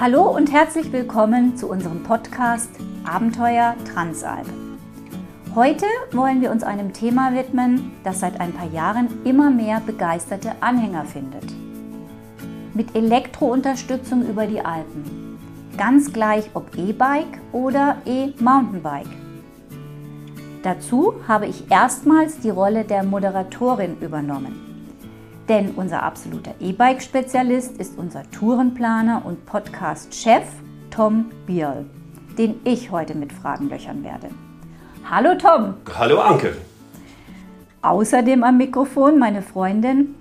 Hallo und herzlich willkommen zu unserem Podcast Abenteuer Transalp. Heute wollen wir uns einem Thema widmen, das seit ein paar Jahren immer mehr begeisterte Anhänger findet. Mit Elektrounterstützung über die Alpen. Ganz gleich ob E-Bike oder E-Mountainbike. Dazu habe ich erstmals die Rolle der Moderatorin übernommen. Denn unser absoluter E-Bike-Spezialist ist unser Tourenplaner und Podcast-Chef Tom Bierl, den ich heute mit Fragen löchern werde. Hallo Tom. Hallo Anke. Außerdem am Mikrofon meine Freundin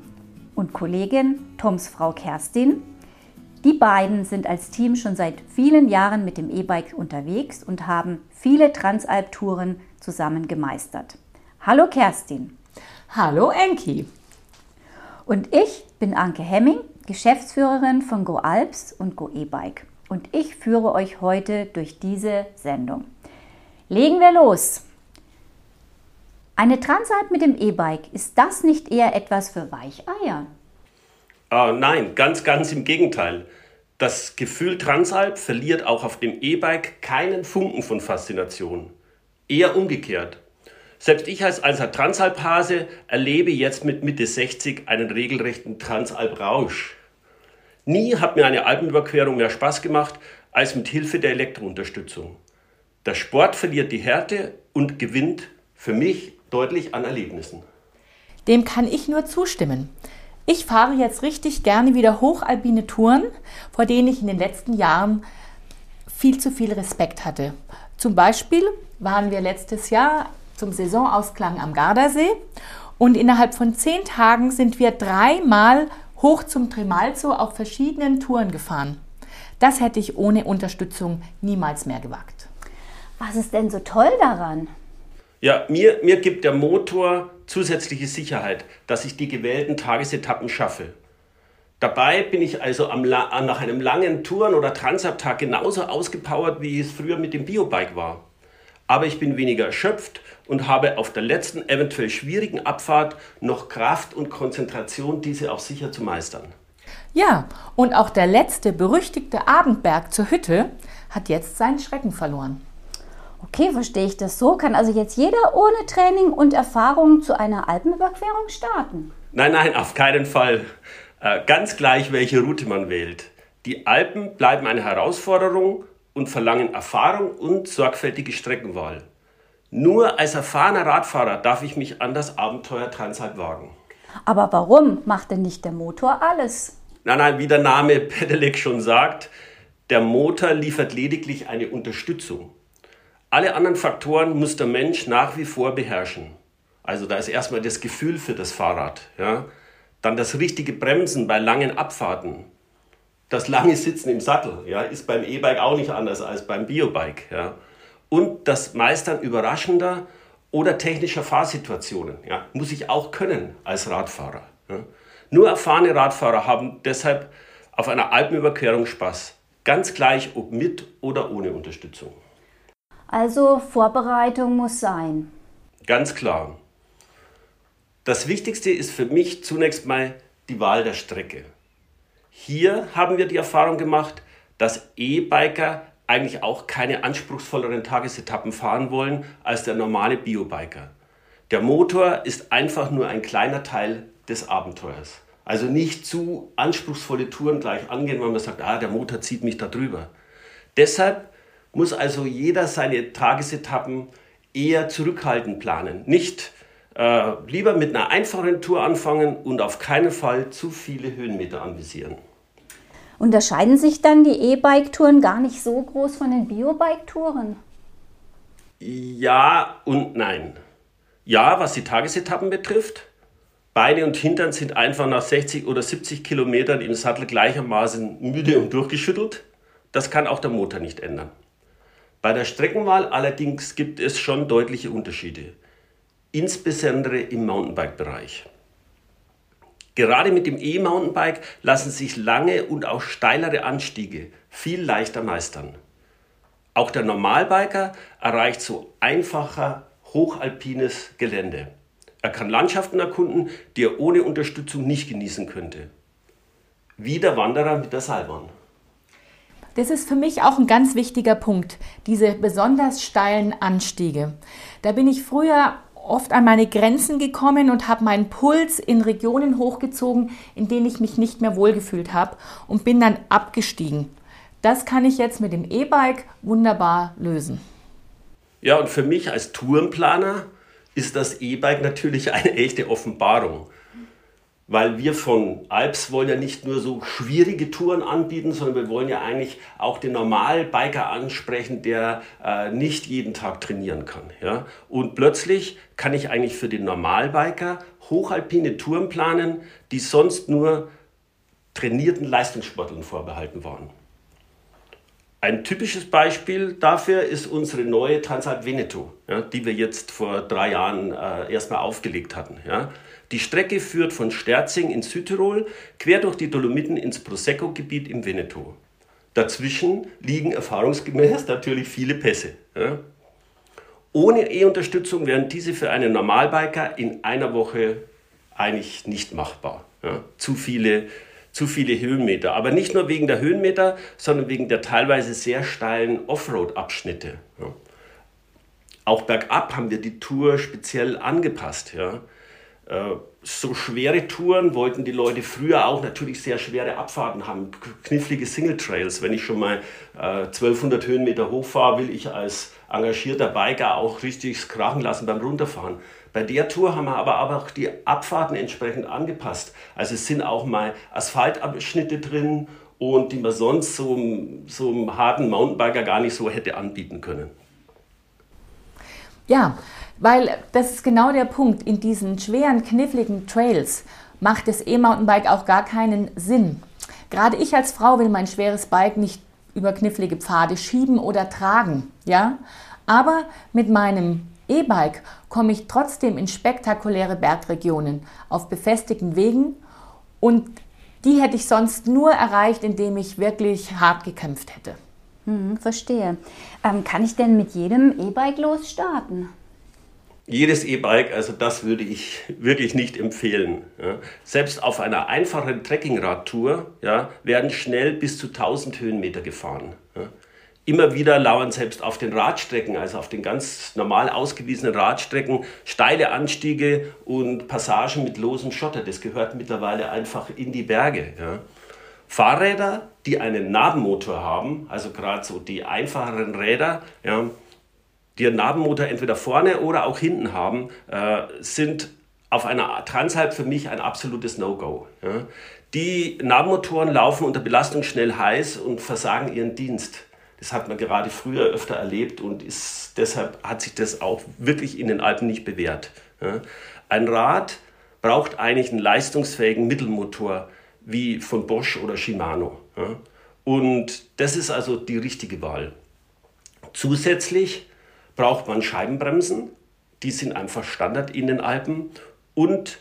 und Kollegin Toms Frau Kerstin. Die beiden sind als Team schon seit vielen Jahren mit dem E-Bike unterwegs und haben viele Transalp-Touren zusammen gemeistert. Hallo Kerstin. Hallo Enki. Und ich bin Anke Hemming, Geschäftsführerin von Go Alps und Go E-Bike. Und ich führe euch heute durch diese Sendung. Legen wir los. Eine Transalp mit dem E-Bike, ist das nicht eher etwas für Weicheier? Ah, nein, ganz, ganz im Gegenteil. Das Gefühl Transalp verliert auch auf dem E-Bike keinen Funken von Faszination. Eher umgekehrt. Selbst ich als alter Transalp-Hase erlebe jetzt mit Mitte 60 einen regelrechten Transalp-Rausch. Nie hat mir eine Alpenüberquerung mehr Spaß gemacht als mit Hilfe der Elektrounterstützung. Der Sport verliert die Härte und gewinnt für mich deutlich an Erlebnissen. Dem kann ich nur zustimmen. Ich fahre jetzt richtig gerne wieder hochalpine Touren, vor denen ich in den letzten Jahren viel zu viel Respekt hatte. Zum Beispiel waren wir letztes Jahr zum Saisonausklang am Gardasee und innerhalb von zehn Tagen sind wir dreimal hoch zum Tremalzo auf verschiedenen Touren gefahren. Das hätte ich ohne Unterstützung niemals mehr gewagt. Was ist denn so toll daran? Ja, mir, mir gibt der Motor zusätzliche Sicherheit, dass ich die gewählten Tagesetappen schaffe. Dabei bin ich also am, nach einem langen Touren- oder Transabtag genauso ausgepowert, wie es früher mit dem Biobike war aber ich bin weniger erschöpft und habe auf der letzten eventuell schwierigen Abfahrt noch Kraft und Konzentration, diese auch sicher zu meistern. Ja, und auch der letzte berüchtigte Abendberg zur Hütte hat jetzt seinen Schrecken verloren. Okay, verstehe ich das so? Kann also jetzt jeder ohne Training und Erfahrung zu einer Alpenüberquerung starten? Nein, nein, auf keinen Fall. Äh, ganz gleich, welche Route man wählt. Die Alpen bleiben eine Herausforderung und verlangen Erfahrung und sorgfältige Streckenwahl. Nur als erfahrener Radfahrer darf ich mich an das Abenteuer Transalp wagen. Aber warum macht denn nicht der Motor alles? Nein, nein, wie der Name Pedelec schon sagt, der Motor liefert lediglich eine Unterstützung. Alle anderen Faktoren muss der Mensch nach wie vor beherrschen. Also da ist erstmal das Gefühl für das Fahrrad, ja? dann das richtige Bremsen bei langen Abfahrten, das lange Sitzen im Sattel ja, ist beim E-Bike auch nicht anders als beim Biobike. Ja. Und das Meistern überraschender oder technischer Fahrsituationen ja, muss ich auch können als Radfahrer. Ja. Nur erfahrene Radfahrer haben deshalb auf einer Alpenüberquerung Spaß. Ganz gleich, ob mit oder ohne Unterstützung. Also Vorbereitung muss sein. Ganz klar. Das Wichtigste ist für mich zunächst mal die Wahl der Strecke. Hier haben wir die Erfahrung gemacht, dass E-Biker eigentlich auch keine anspruchsvolleren Tagesetappen fahren wollen als der normale Biobiker. Der Motor ist einfach nur ein kleiner Teil des Abenteuers. Also nicht zu anspruchsvolle Touren gleich angehen, weil man sagt, ah, der Motor zieht mich da drüber. Deshalb muss also jeder seine Tagesetappen eher zurückhaltend planen. Nicht äh, lieber mit einer einfachen Tour anfangen und auf keinen Fall zu viele Höhenmeter anvisieren. Unterscheiden sich dann die E-Bike-Touren gar nicht so groß von den Bio-Bike-Touren? Ja und nein. Ja, was die Tagesetappen betrifft. Beine und Hintern sind einfach nach 60 oder 70 Kilometern im Sattel gleichermaßen müde und durchgeschüttelt. Das kann auch der Motor nicht ändern. Bei der Streckenwahl allerdings gibt es schon deutliche Unterschiede, insbesondere im Mountainbike-Bereich. Gerade mit dem E-Mountainbike lassen sich lange und auch steilere Anstiege viel leichter meistern. Auch der Normalbiker erreicht so einfacher hochalpines Gelände. Er kann Landschaften erkunden, die er ohne Unterstützung nicht genießen könnte. Wie der Wanderer mit der Seilbahn. Das ist für mich auch ein ganz wichtiger Punkt, diese besonders steilen Anstiege. Da bin ich früher oft an meine Grenzen gekommen und habe meinen Puls in Regionen hochgezogen, in denen ich mich nicht mehr wohlgefühlt habe und bin dann abgestiegen. Das kann ich jetzt mit dem E-Bike wunderbar lösen. Ja, und für mich als Tourenplaner ist das E-Bike natürlich eine echte Offenbarung weil wir von Alps wollen ja nicht nur so schwierige Touren anbieten, sondern wir wollen ja eigentlich auch den Normalbiker ansprechen, der äh, nicht jeden Tag trainieren kann. Ja? Und plötzlich kann ich eigentlich für den Normalbiker hochalpine Touren planen, die sonst nur trainierten Leistungssportlern vorbehalten waren. Ein typisches Beispiel dafür ist unsere neue Transalp Veneto, ja, die wir jetzt vor drei Jahren äh, erstmal aufgelegt hatten. Ja. Die Strecke führt von Sterzing in Südtirol quer durch die Dolomiten ins Prosecco-Gebiet im Veneto. Dazwischen liegen erfahrungsgemäß natürlich viele Pässe. Ja. Ohne E-Unterstützung wären diese für einen Normalbiker in einer Woche eigentlich nicht machbar. Zu, viele, zu viele Höhenmeter. Aber nicht nur wegen der Höhenmeter, sondern wegen der teilweise sehr steilen Offroad-Abschnitte. Ja. Auch bergab haben wir die Tour speziell angepasst. Ja. Äh, so schwere Touren wollten die Leute früher auch natürlich sehr schwere Abfahrten haben, knifflige Single Trails. Wenn ich schon mal äh, 1200 Höhenmeter hochfahre, will ich als engagierter Biker auch richtig krachen lassen beim Runterfahren. Bei der Tour haben wir aber auch die Abfahrten entsprechend angepasst. Also es sind auch mal Asphaltabschnitte drin und die man sonst so, so einem harten Mountainbiker gar nicht so hätte anbieten können. Ja, weil das ist genau der Punkt. In diesen schweren, kniffligen Trails macht das E-Mountainbike auch gar keinen Sinn. Gerade ich als Frau will mein schweres Bike nicht über knifflige Pfade schieben oder tragen, ja? Aber mit meinem E-Bike komme ich trotzdem in spektakuläre Bergregionen auf befestigten Wegen und die hätte ich sonst nur erreicht, indem ich wirklich hart gekämpft hätte. Hm, verstehe. Ähm, kann ich denn mit jedem E-Bike losstarten? Jedes E-Bike, also das würde ich wirklich nicht empfehlen. Ja. Selbst auf einer einfachen Trekkingradtour ja, werden schnell bis zu 1000 Höhenmeter gefahren. Ja. Immer wieder lauern selbst auf den Radstrecken, also auf den ganz normal ausgewiesenen Radstrecken, steile Anstiege und Passagen mit losem Schotter. Das gehört mittlerweile einfach in die Berge. Fahrräder, die einen Nabenmotor haben, also gerade so die einfacheren Räder, ja, die einen Nabenmotor entweder vorne oder auch hinten haben, äh, sind auf einer Transalp für mich ein absolutes No-Go. Ja. Die Nabenmotoren laufen unter Belastung schnell heiß und versagen ihren Dienst. Das hat man gerade früher öfter erlebt und ist, deshalb hat sich das auch wirklich in den Alpen nicht bewährt. Ja. Ein Rad braucht eigentlich einen leistungsfähigen Mittelmotor wie von Bosch oder Shimano. Ja. Und das ist also die richtige Wahl. Zusätzlich braucht man Scheibenbremsen. Die sind einfach Standard in den Alpen. Und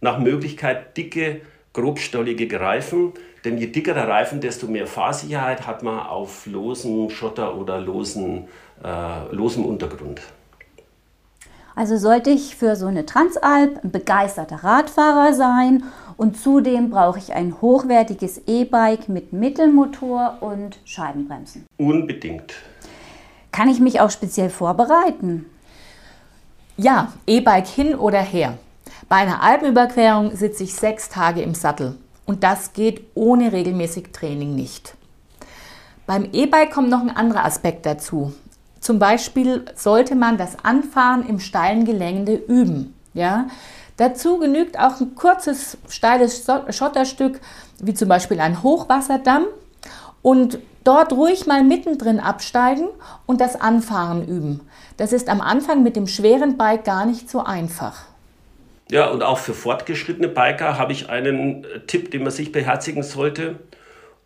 nach Möglichkeit dicke, grobstollige Reifen. Denn je dicker der Reifen, desto mehr Fahrsicherheit hat man auf losem Schotter oder losen, äh, losem Untergrund. Also sollte ich für so eine Transalp ein begeisterter Radfahrer sein und zudem brauche ich ein hochwertiges E-Bike mit Mittelmotor und Scheibenbremsen. Unbedingt. Kann ich mich auch speziell vorbereiten? Ja, E-Bike hin oder her. Bei einer Alpenüberquerung sitze ich sechs Tage im Sattel und das geht ohne regelmäßig Training nicht. Beim E-Bike kommt noch ein anderer Aspekt dazu. Zum Beispiel sollte man das Anfahren im steilen Gelände üben. Ja? Dazu genügt auch ein kurzes, steiles Schotterstück, wie zum Beispiel ein Hochwasserdamm und dort ruhig mal mittendrin absteigen und das Anfahren üben. Das ist am Anfang mit dem schweren Bike gar nicht so einfach. Ja, und auch für fortgeschrittene Biker habe ich einen äh, Tipp, den man sich beherzigen sollte.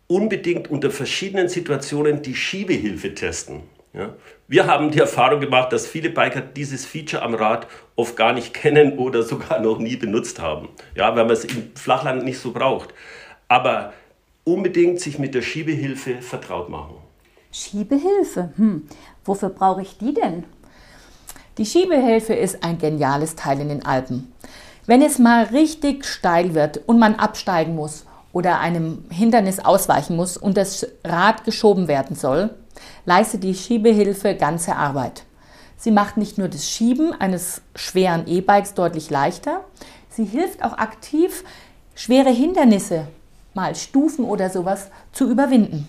Unbedingt unter verschiedenen Situationen die Schiebehilfe testen. Ja. Wir haben die Erfahrung gemacht, dass viele Biker dieses Feature am Rad oft gar nicht kennen oder sogar noch nie benutzt haben. Ja, weil man es im Flachland nicht so braucht. Aber unbedingt sich mit der Schiebehilfe vertraut machen. Schiebehilfe? Hm. Wofür brauche ich die denn? Die Schiebehilfe ist ein geniales Teil in den Alpen. Wenn es mal richtig steil wird und man absteigen muss oder einem Hindernis ausweichen muss und das Rad geschoben werden soll, leistet die Schiebehilfe ganze Arbeit. Sie macht nicht nur das Schieben eines schweren E-Bikes deutlich leichter, sie hilft auch aktiv, schwere Hindernisse, mal Stufen oder sowas, zu überwinden.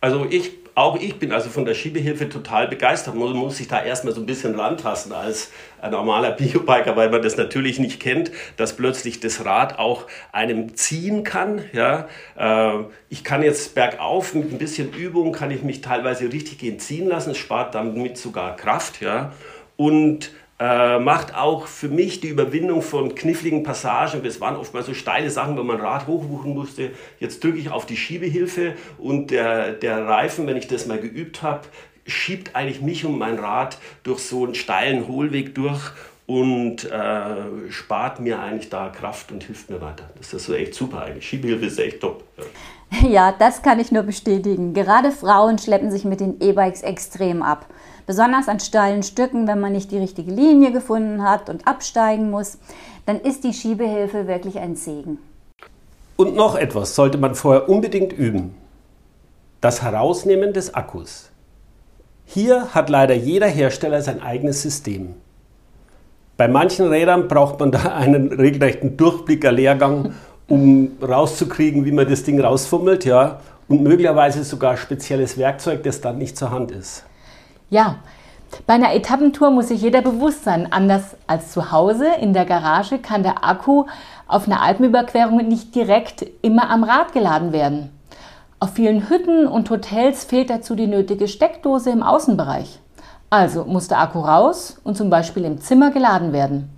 Also ich auch ich bin also von der Schiebehilfe total begeistert. Man muss sich da erstmal so ein bisschen rantasten als ein normaler Biobiker, weil man das natürlich nicht kennt, dass plötzlich das Rad auch einem ziehen kann. Ja, äh, ich kann jetzt bergauf mit ein bisschen Übung kann ich mich teilweise richtig gehen ziehen lassen. Spart damit sogar Kraft. Ja, und äh, macht auch für mich die Überwindung von kniffligen Passagen. Das waren oft mal so steile Sachen, wenn man Rad hochwuchen musste. Jetzt drücke ich auf die Schiebehilfe und der, der Reifen, wenn ich das mal geübt habe, schiebt eigentlich mich und mein Rad durch so einen steilen Hohlweg durch und äh, spart mir eigentlich da Kraft und hilft mir weiter. Das ist so echt super eigentlich. Schiebehilfe ist echt top. Ja. ja, das kann ich nur bestätigen. Gerade Frauen schleppen sich mit den E-Bikes extrem ab. Besonders an steilen Stücken, wenn man nicht die richtige Linie gefunden hat und absteigen muss, dann ist die Schiebehilfe wirklich ein Segen. Und noch etwas sollte man vorher unbedingt üben. Das Herausnehmen des Akkus. Hier hat leider jeder Hersteller sein eigenes System. Bei manchen Rädern braucht man da einen regelrechten Durchblicker-Lehrgang, um rauszukriegen, wie man das Ding rausfummelt, ja, und möglicherweise sogar spezielles Werkzeug, das dann nicht zur Hand ist. Ja, bei einer Etappentour muss sich jeder bewusst sein, anders als zu Hause in der Garage kann der Akku auf einer Alpenüberquerung nicht direkt immer am Rad geladen werden. Auf vielen Hütten und Hotels fehlt dazu die nötige Steckdose im Außenbereich. Also muss der Akku raus und zum Beispiel im Zimmer geladen werden.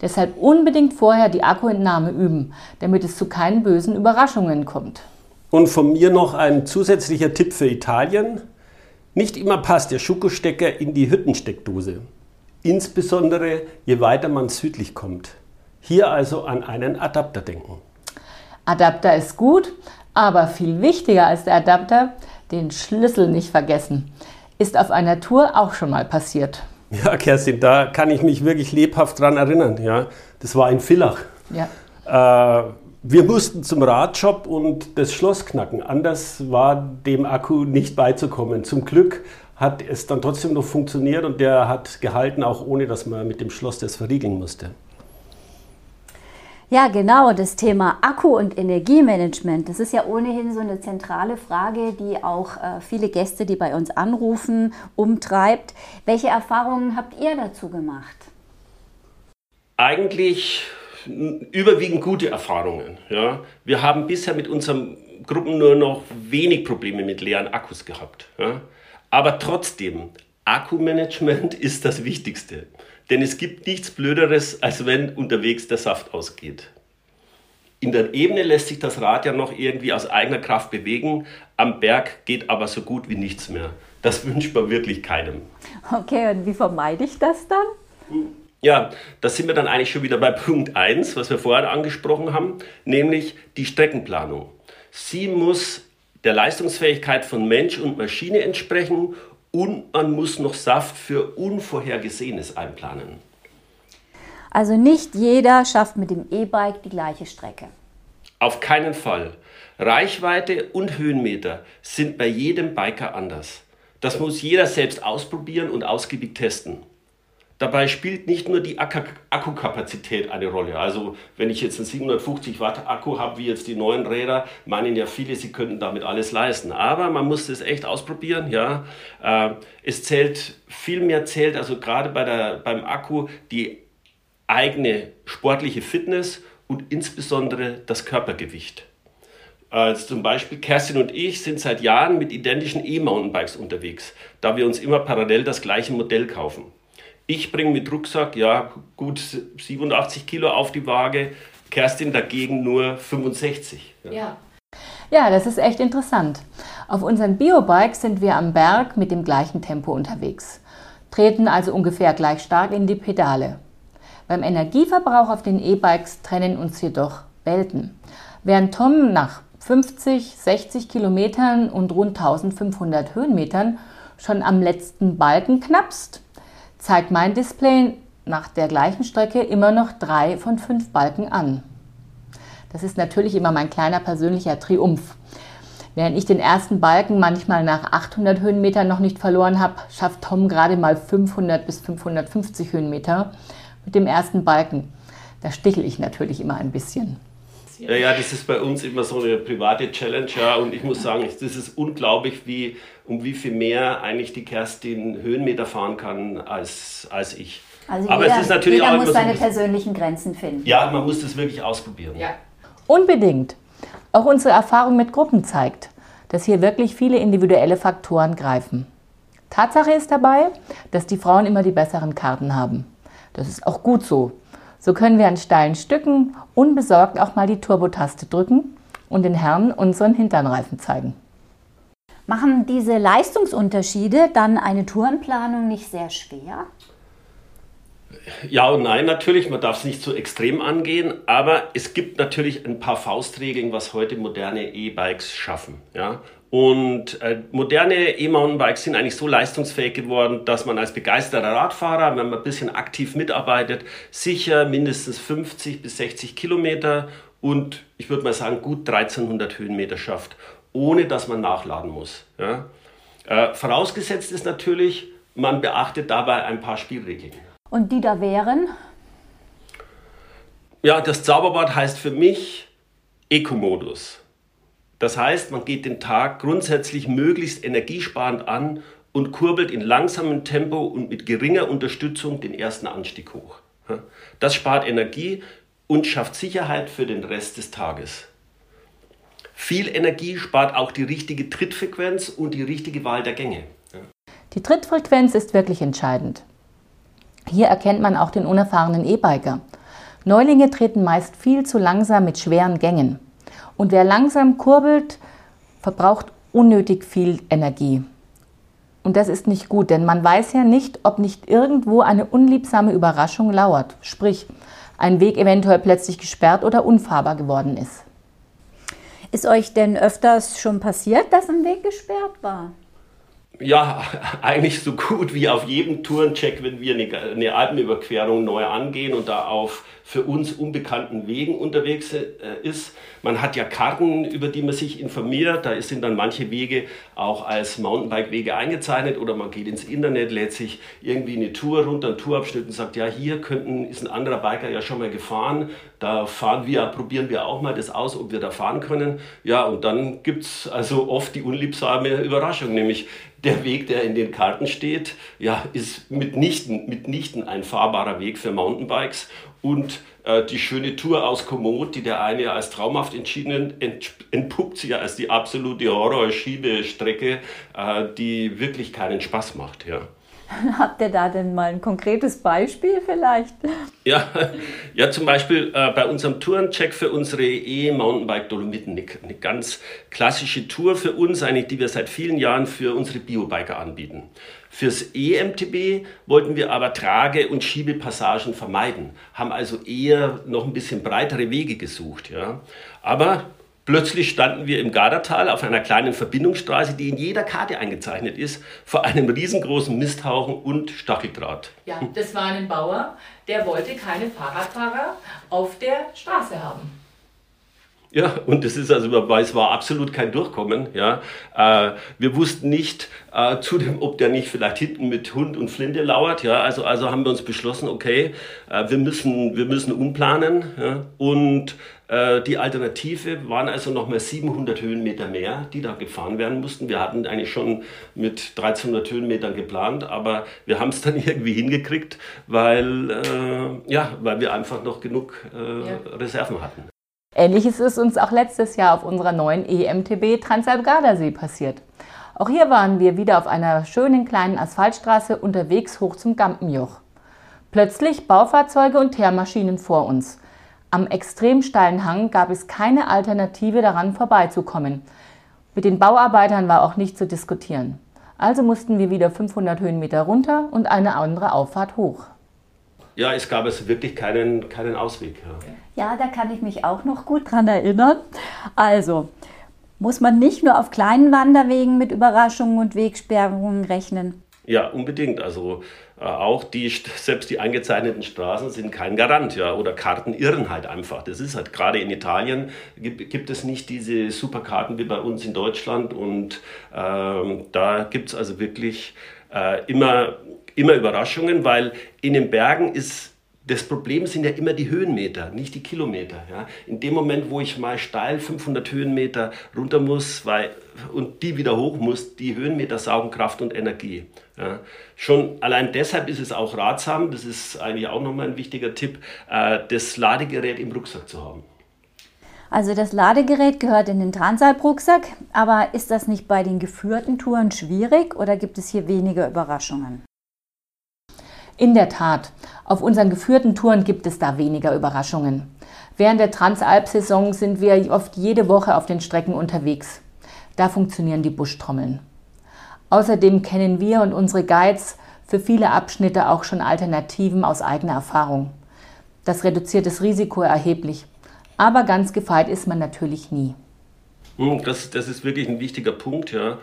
Deshalb unbedingt vorher die Akkuentnahme üben, damit es zu keinen bösen Überraschungen kommt. Und von mir noch ein zusätzlicher Tipp für Italien. Nicht immer passt der Schokostecker in die Hüttensteckdose. Insbesondere je weiter man südlich kommt. Hier also an einen Adapter denken. Adapter ist gut, aber viel wichtiger als der Adapter, den Schlüssel nicht vergessen. Ist auf einer Tour auch schon mal passiert. Ja, Kerstin, da kann ich mich wirklich lebhaft dran erinnern. Ja, das war in Villach. Ja. Äh, wir mussten zum Radshop und das Schloss knacken. Anders war dem Akku nicht beizukommen. Zum Glück hat es dann trotzdem noch funktioniert und der hat gehalten, auch ohne dass man mit dem Schloss das verriegeln musste. Ja, genau, das Thema Akku- und Energiemanagement, das ist ja ohnehin so eine zentrale Frage, die auch äh, viele Gäste, die bei uns anrufen, umtreibt. Welche Erfahrungen habt ihr dazu gemacht? Eigentlich überwiegend gute Erfahrungen. Ja. Wir haben bisher mit unseren Gruppen nur noch wenig Probleme mit leeren Akkus gehabt. Ja. Aber trotzdem, Akkumanagement ist das Wichtigste. Denn es gibt nichts Blöderes, als wenn unterwegs der Saft ausgeht. In der Ebene lässt sich das Rad ja noch irgendwie aus eigener Kraft bewegen. Am Berg geht aber so gut wie nichts mehr. Das wünscht man wirklich keinem. Okay, und wie vermeide ich das dann? Ja, da sind wir dann eigentlich schon wieder bei Punkt 1, was wir vorher angesprochen haben, nämlich die Streckenplanung. Sie muss der Leistungsfähigkeit von Mensch und Maschine entsprechen und man muss noch Saft für Unvorhergesehenes einplanen. Also nicht jeder schafft mit dem E-Bike die gleiche Strecke. Auf keinen Fall. Reichweite und Höhenmeter sind bei jedem Biker anders. Das muss jeder selbst ausprobieren und ausgiebig testen. Dabei spielt nicht nur die Akkukapazität eine Rolle. Also wenn ich jetzt einen 750 Watt Akku habe, wie jetzt die neuen Räder, meinen ja viele, sie könnten damit alles leisten. Aber man muss das echt ausprobieren. Ja, äh, es zählt viel mehr zählt also gerade bei der, beim Akku die eigene sportliche Fitness und insbesondere das Körpergewicht. Also zum Beispiel Kerstin und ich sind seit Jahren mit identischen E-Mountainbikes unterwegs, da wir uns immer parallel das gleiche Modell kaufen. Ich bringe mit Rucksack ja gut 87 Kilo auf die Waage, Kerstin dagegen nur 65. Ja. ja. Ja, das ist echt interessant. Auf unseren Biobikes sind wir am Berg mit dem gleichen Tempo unterwegs, treten also ungefähr gleich stark in die Pedale. Beim Energieverbrauch auf den E-Bikes trennen uns jedoch Welten. Während Tom nach 50, 60 Kilometern und rund 1500 Höhenmetern schon am letzten Balken knapst, zeigt mein Display nach der gleichen Strecke immer noch drei von fünf Balken an. Das ist natürlich immer mein kleiner persönlicher Triumph. Während ich den ersten Balken manchmal nach 800 Höhenmetern noch nicht verloren habe, schafft Tom gerade mal 500 bis 550 Höhenmeter mit dem ersten Balken. Da stichel ich natürlich immer ein bisschen. Ja, ja, das ist bei uns immer so eine private Challenge, ja. Und ich muss sagen, das ist unglaublich, wie, um wie viel mehr eigentlich die Kerstin Höhenmeter fahren kann als, als ich. Also Aber jeder, es ist natürlich jeder auch muss seine so persönlichen Grenzen finden. Ja, man muss das wirklich ausprobieren. Ja. Unbedingt. Auch unsere Erfahrung mit Gruppen zeigt, dass hier wirklich viele individuelle Faktoren greifen. Tatsache ist dabei, dass die Frauen immer die besseren Karten haben. Das ist auch gut so. So können wir an steilen Stücken unbesorgt auch mal die Turbotaste drücken und den Herren unseren Hinternreifen zeigen. Machen diese Leistungsunterschiede dann eine Tourenplanung nicht sehr schwer? Ja und nein, natürlich. Man darf es nicht so extrem angehen, aber es gibt natürlich ein paar Faustregeln, was heute moderne E-Bikes schaffen. Ja? Und äh, moderne E-Mountainbikes sind eigentlich so leistungsfähig geworden, dass man als begeisterter Radfahrer, wenn man ein bisschen aktiv mitarbeitet, sicher mindestens 50 bis 60 Kilometer und ich würde mal sagen gut 1300 Höhenmeter schafft, ohne dass man nachladen muss. Ja? Äh, vorausgesetzt ist natürlich, man beachtet dabei ein paar Spielregeln. Und die da wären? Ja, das Zauberwort heißt für mich Eco-Modus. Das heißt, man geht den Tag grundsätzlich möglichst energiesparend an und kurbelt in langsamem Tempo und mit geringer Unterstützung den ersten Anstieg hoch. Das spart Energie und schafft Sicherheit für den Rest des Tages. Viel Energie spart auch die richtige Trittfrequenz und die richtige Wahl der Gänge. Die Trittfrequenz ist wirklich entscheidend. Hier erkennt man auch den unerfahrenen E-Biker. Neulinge treten meist viel zu langsam mit schweren Gängen. Und wer langsam kurbelt, verbraucht unnötig viel Energie. Und das ist nicht gut, denn man weiß ja nicht, ob nicht irgendwo eine unliebsame Überraschung lauert, sprich ein Weg eventuell plötzlich gesperrt oder unfahrbar geworden ist. Ist euch denn öfters schon passiert, dass ein Weg gesperrt war? Ja, eigentlich so gut wie auf jedem Tourencheck, wenn wir eine, Alpenüberquerung neu angehen und da auf für uns unbekannten Wegen unterwegs äh, ist. Man hat ja Karten, über die man sich informiert. Da sind dann manche Wege auch als Mountainbike-Wege eingezeichnet oder man geht ins Internet, lädt sich irgendwie eine Tour runter, einen Tourabschnitt und sagt, ja, hier könnten, ist ein anderer Biker ja schon mal gefahren. Da fahren wir, probieren wir auch mal das aus, ob wir da fahren können. Ja, und dann gibt es also oft die unliebsame Überraschung, nämlich der Weg, der in den Karten steht, ja, ist mitnichten, mitnichten ein fahrbarer Weg für Mountainbikes und äh, die schöne Tour aus Komoot, die der eine als traumhaft entschieden entpuppt sich ja als die absolute Horror-Schiebestrecke, äh, die wirklich keinen Spaß macht. Ja. Habt ihr da denn mal ein konkretes Beispiel vielleicht? Ja, ja zum Beispiel äh, bei unserem Tourencheck für unsere E-Mountainbike Dolomiten, eine, eine, ganz klassische Tour für uns, eigentlich, die wir seit vielen Jahren für unsere Biobiker anbieten. Fürs EMTB wollten wir aber Trage- und Schiebepassagen vermeiden, haben also eher noch ein bisschen breitere Wege gesucht. Ja. Aber Plötzlich standen wir im Gardertal auf einer kleinen Verbindungsstraße, die in jeder Karte eingezeichnet ist, vor einem riesengroßen Misthauchen und Stacheldraht. Ja, das war ein Bauer, der wollte keine Fahrradfahrer auf der Straße haben. Ja, und das ist also, es war absolut kein Durchkommen. Ja, äh, wir wussten nicht äh, zudem, ob der nicht vielleicht hinten mit Hund und Flinte lauert. Ja, also, also haben wir uns beschlossen, okay, äh, wir müssen, wir müssen umplanen. Ja, und die Alternative waren also nochmal 700 Höhenmeter mehr, die da gefahren werden mussten. Wir hatten eigentlich schon mit 1300 Höhenmetern geplant, aber wir haben es dann irgendwie hingekriegt, weil, äh, ja, weil wir einfach noch genug äh, ja. Reserven hatten. Ähnliches ist uns auch letztes Jahr auf unserer neuen EMTB Transalp-Gardasee passiert. Auch hier waren wir wieder auf einer schönen kleinen Asphaltstraße unterwegs hoch zum Gampenjoch. Plötzlich Baufahrzeuge und Teermaschinen vor uns. Am extrem steilen Hang gab es keine Alternative daran vorbeizukommen. Mit den Bauarbeitern war auch nicht zu diskutieren. Also mussten wir wieder 500 Höhenmeter runter und eine andere Auffahrt hoch ja, es gab also wirklich keinen, keinen Ausweg. Ja. ja, da kann ich mich auch noch gut dran erinnern. Also, muss man nicht nur auf kleinen Wanderwegen mit Überraschungen und Wegsperrungen rechnen? Ja, unbedingt. Also auch die, selbst die eingezeichneten Straßen sind kein Garant, ja, oder Karten irren halt einfach. Das ist halt, gerade in Italien gibt, gibt es nicht diese Superkarten wie bei uns in Deutschland und ähm, da gibt es also wirklich äh, immer, immer Überraschungen, weil in den Bergen ist das Problem sind ja immer die Höhenmeter, nicht die Kilometer. Ja. In dem Moment, wo ich mal steil 500 Höhenmeter runter muss weil, und die wieder hoch muss, die Höhenmeter saugen Kraft und Energie. Ja. Schon allein deshalb ist es auch ratsam, das ist eigentlich auch nochmal ein wichtiger Tipp, äh, das Ladegerät im Rucksack zu haben. Also das Ladegerät gehört in den Transalp-Rucksack, aber ist das nicht bei den geführten Touren schwierig oder gibt es hier weniger Überraschungen? In der Tat, auf unseren geführten Touren gibt es da weniger Überraschungen. Während der Transalp-Saison sind wir oft jede Woche auf den Strecken unterwegs. Da funktionieren die Buschtrommeln. Außerdem kennen wir und unsere Guides für viele Abschnitte auch schon Alternativen aus eigener Erfahrung. Das reduziert das Risiko erheblich. Aber ganz gefeit ist man natürlich nie. Hm, das, das ist wirklich ein wichtiger Punkt, ja.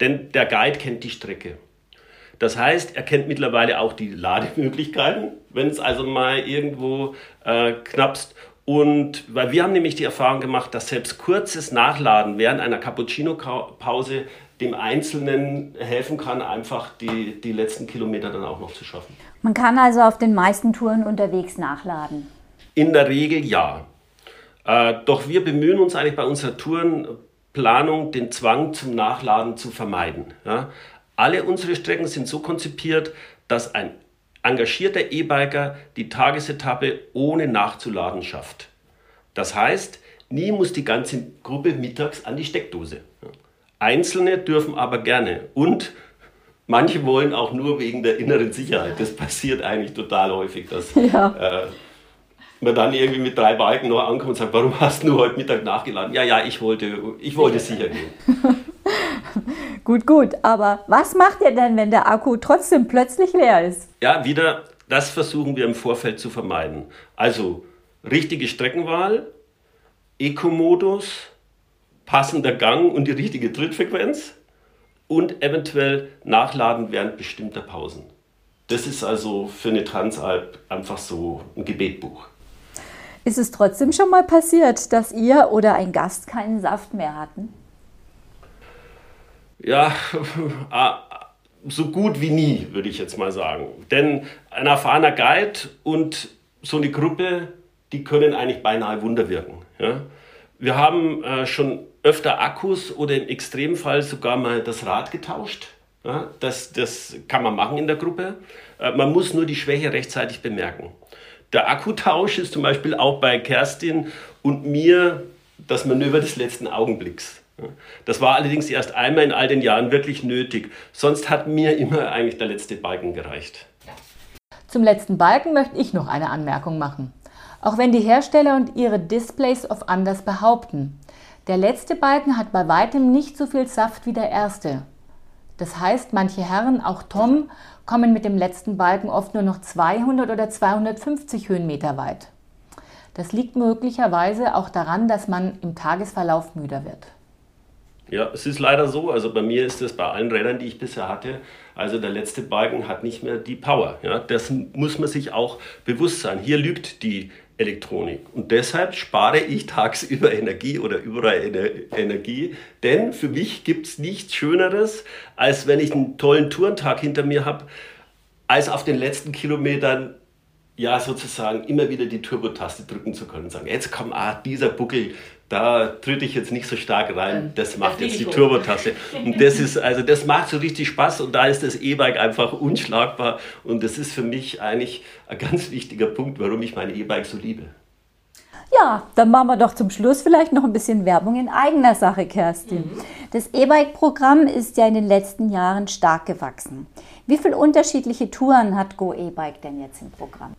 Denn der Guide kennt die Strecke. Das heißt, er kennt mittlerweile auch die Lademöglichkeiten, wenn es also mal irgendwo äh, knappst. Und weil wir haben nämlich die Erfahrung gemacht, dass selbst kurzes Nachladen während einer Cappuccino-Pause dem Einzelnen helfen kann, einfach die, die letzten Kilometer dann auch noch zu schaffen. Man kann also auf den meisten Touren unterwegs nachladen. In der Regel ja. Äh, doch wir bemühen uns eigentlich bei unserer Tourenplanung, den Zwang zum Nachladen zu vermeiden. Ja? Alle unsere Strecken sind so konzipiert, dass ein engagierter E-Biker die Tagesetappe ohne nachzuladen schafft. Das heißt, nie muss die ganze Gruppe mittags an die Steckdose. Einzelne dürfen aber gerne und manche wollen auch nur wegen der inneren Sicherheit. Das passiert eigentlich total häufig, dass ja. äh, man dann irgendwie mit drei Balken noch ankommt und sagt, warum hast du heute Mittag nachgeladen? Ja, ja, ich wollte, ich wollte sicher gehen. gut, gut. Aber was macht ihr denn, wenn der Akku trotzdem plötzlich leer ist? Ja, wieder, das versuchen wir im Vorfeld zu vermeiden. Also richtige Streckenwahl, Eco-Modus, passender Gang und die richtige Trittfrequenz und eventuell Nachladen während bestimmter Pausen. Das ist also für eine Transalp einfach so ein Gebetbuch. Ist es trotzdem schon mal passiert, dass ihr oder ein Gast keinen Saft mehr hatten? Ja, ah, so gut wie nie, würde ich jetzt mal sagen. Denn ein erfahrener Guide und so eine Gruppe, die können eigentlich beinahe Wunder wirken. Ja? Wir haben äh, schon öfter Akkus oder im Extremfall sogar mal das Rad getauscht. Ja? Das, das kann man machen in der Gruppe. Äh, man muss nur die Schwäche rechtzeitig bemerken. Der Akkutausch ist zum Beispiel auch bei Kerstin und mir das Manöver des letzten Augenblicks. Das war allerdings erst einmal in all den Jahren wirklich nötig. Sonst hat mir immer eigentlich der letzte Balken gereicht. Zum letzten Balken möchte ich noch eine Anmerkung machen. Auch wenn die Hersteller und ihre Displays oft anders behaupten. Der letzte Balken hat bei weitem nicht so viel Saft wie der erste. Das heißt, manche Herren, auch Tom, kommen mit dem letzten Balken oft nur noch 200 oder 250 Höhenmeter weit. Das liegt möglicherweise auch daran, dass man im Tagesverlauf müder wird. Ja, es ist leider so. Also bei mir ist es bei allen Rädern, die ich bisher hatte, also der letzte Balken hat nicht mehr die Power. Ja, das muss man sich auch bewusst sein. Hier lügt die Elektronik. Und deshalb spare ich tagsüber Energie oder überall Energie. Denn für mich gibt es nichts Schöneres, als wenn ich einen tollen Tourentag hinter mir habe, als auf den letzten Kilometern ja sozusagen immer wieder die Turbo-Taste drücken zu können und sagen, jetzt komm, ah, dieser Buckel, da tritt ich jetzt nicht so stark rein, das macht jetzt die Turbo-Taste. Und das ist, also das macht so richtig Spaß und da ist das E-Bike einfach unschlagbar und das ist für mich eigentlich ein ganz wichtiger Punkt, warum ich mein E-Bike so liebe. Ja, dann machen wir doch zum Schluss vielleicht noch ein bisschen Werbung in eigener Sache, Kerstin. Mhm. Das E-Bike-Programm ist ja in den letzten Jahren stark gewachsen. Wie viele unterschiedliche Touren hat Go E-Bike denn jetzt im Programm?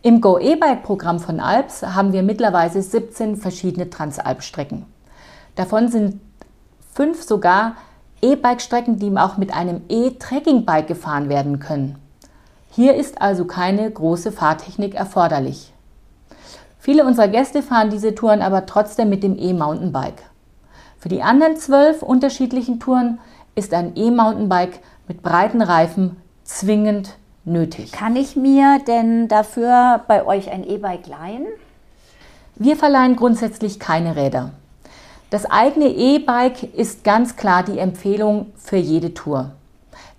Im Go E-Bike-Programm von Alps haben wir mittlerweile 17 verschiedene Transalp-Strecken. Davon sind fünf sogar E-Bike-Strecken, die auch mit einem E-Trekking-Bike gefahren werden können. Hier ist also keine große Fahrtechnik erforderlich. Viele unserer Gäste fahren diese Touren aber trotzdem mit dem E-Mountainbike. Für die anderen zwölf unterschiedlichen Touren ist ein E-Mountainbike mit breiten Reifen zwingend nötig. Kann ich mir denn dafür bei euch ein E-Bike leihen? Wir verleihen grundsätzlich keine Räder. Das eigene E-Bike ist ganz klar die Empfehlung für jede Tour.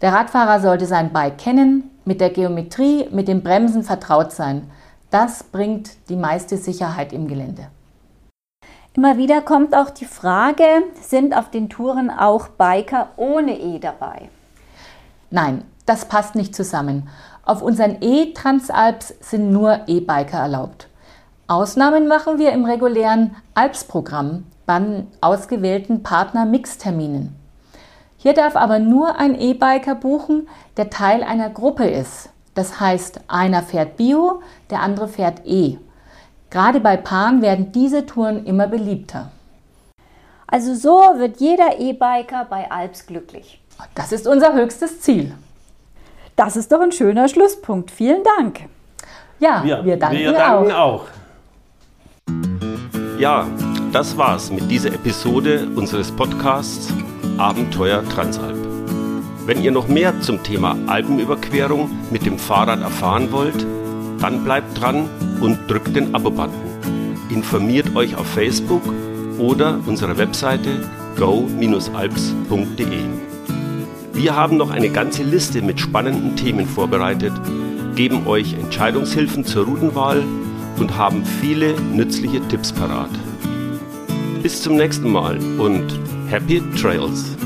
Der Radfahrer sollte sein Bike kennen, mit der Geometrie, mit den Bremsen vertraut sein. Das bringt die meiste Sicherheit im Gelände. Immer wieder kommt auch die Frage, sind auf den Touren auch Biker ohne E dabei? Nein, das passt nicht zusammen. Auf unseren E-Transalps sind nur E-Biker erlaubt. Ausnahmen machen wir im regulären Alps-Programm bei ausgewählten Partner-Mix-Terminen. Hier darf aber nur ein E-Biker buchen, der Teil einer Gruppe ist. Das heißt, einer fährt Bio, der andere fährt E. Gerade bei Paaren werden diese Touren immer beliebter. Also so wird jeder E-Biker bei Alps glücklich. Das ist unser höchstes Ziel. Das ist doch ein schöner Schlusspunkt. Vielen Dank. Ja, wir, wir danken, wir danken auch. auch. Ja, das war's mit dieser Episode unseres Podcasts Abenteuer Transalp. Wenn ihr noch mehr zum Thema Alpenüberquerung mit dem Fahrrad erfahren wollt, dann bleibt dran und drückt den Abo-Button. Informiert euch auf Facebook oder unserer Webseite go-alps.de. Wir haben noch eine ganze Liste mit spannenden Themen vorbereitet, geben euch Entscheidungshilfen zur Routenwahl und haben viele nützliche Tipps parat. Bis zum nächsten Mal und Happy Trails!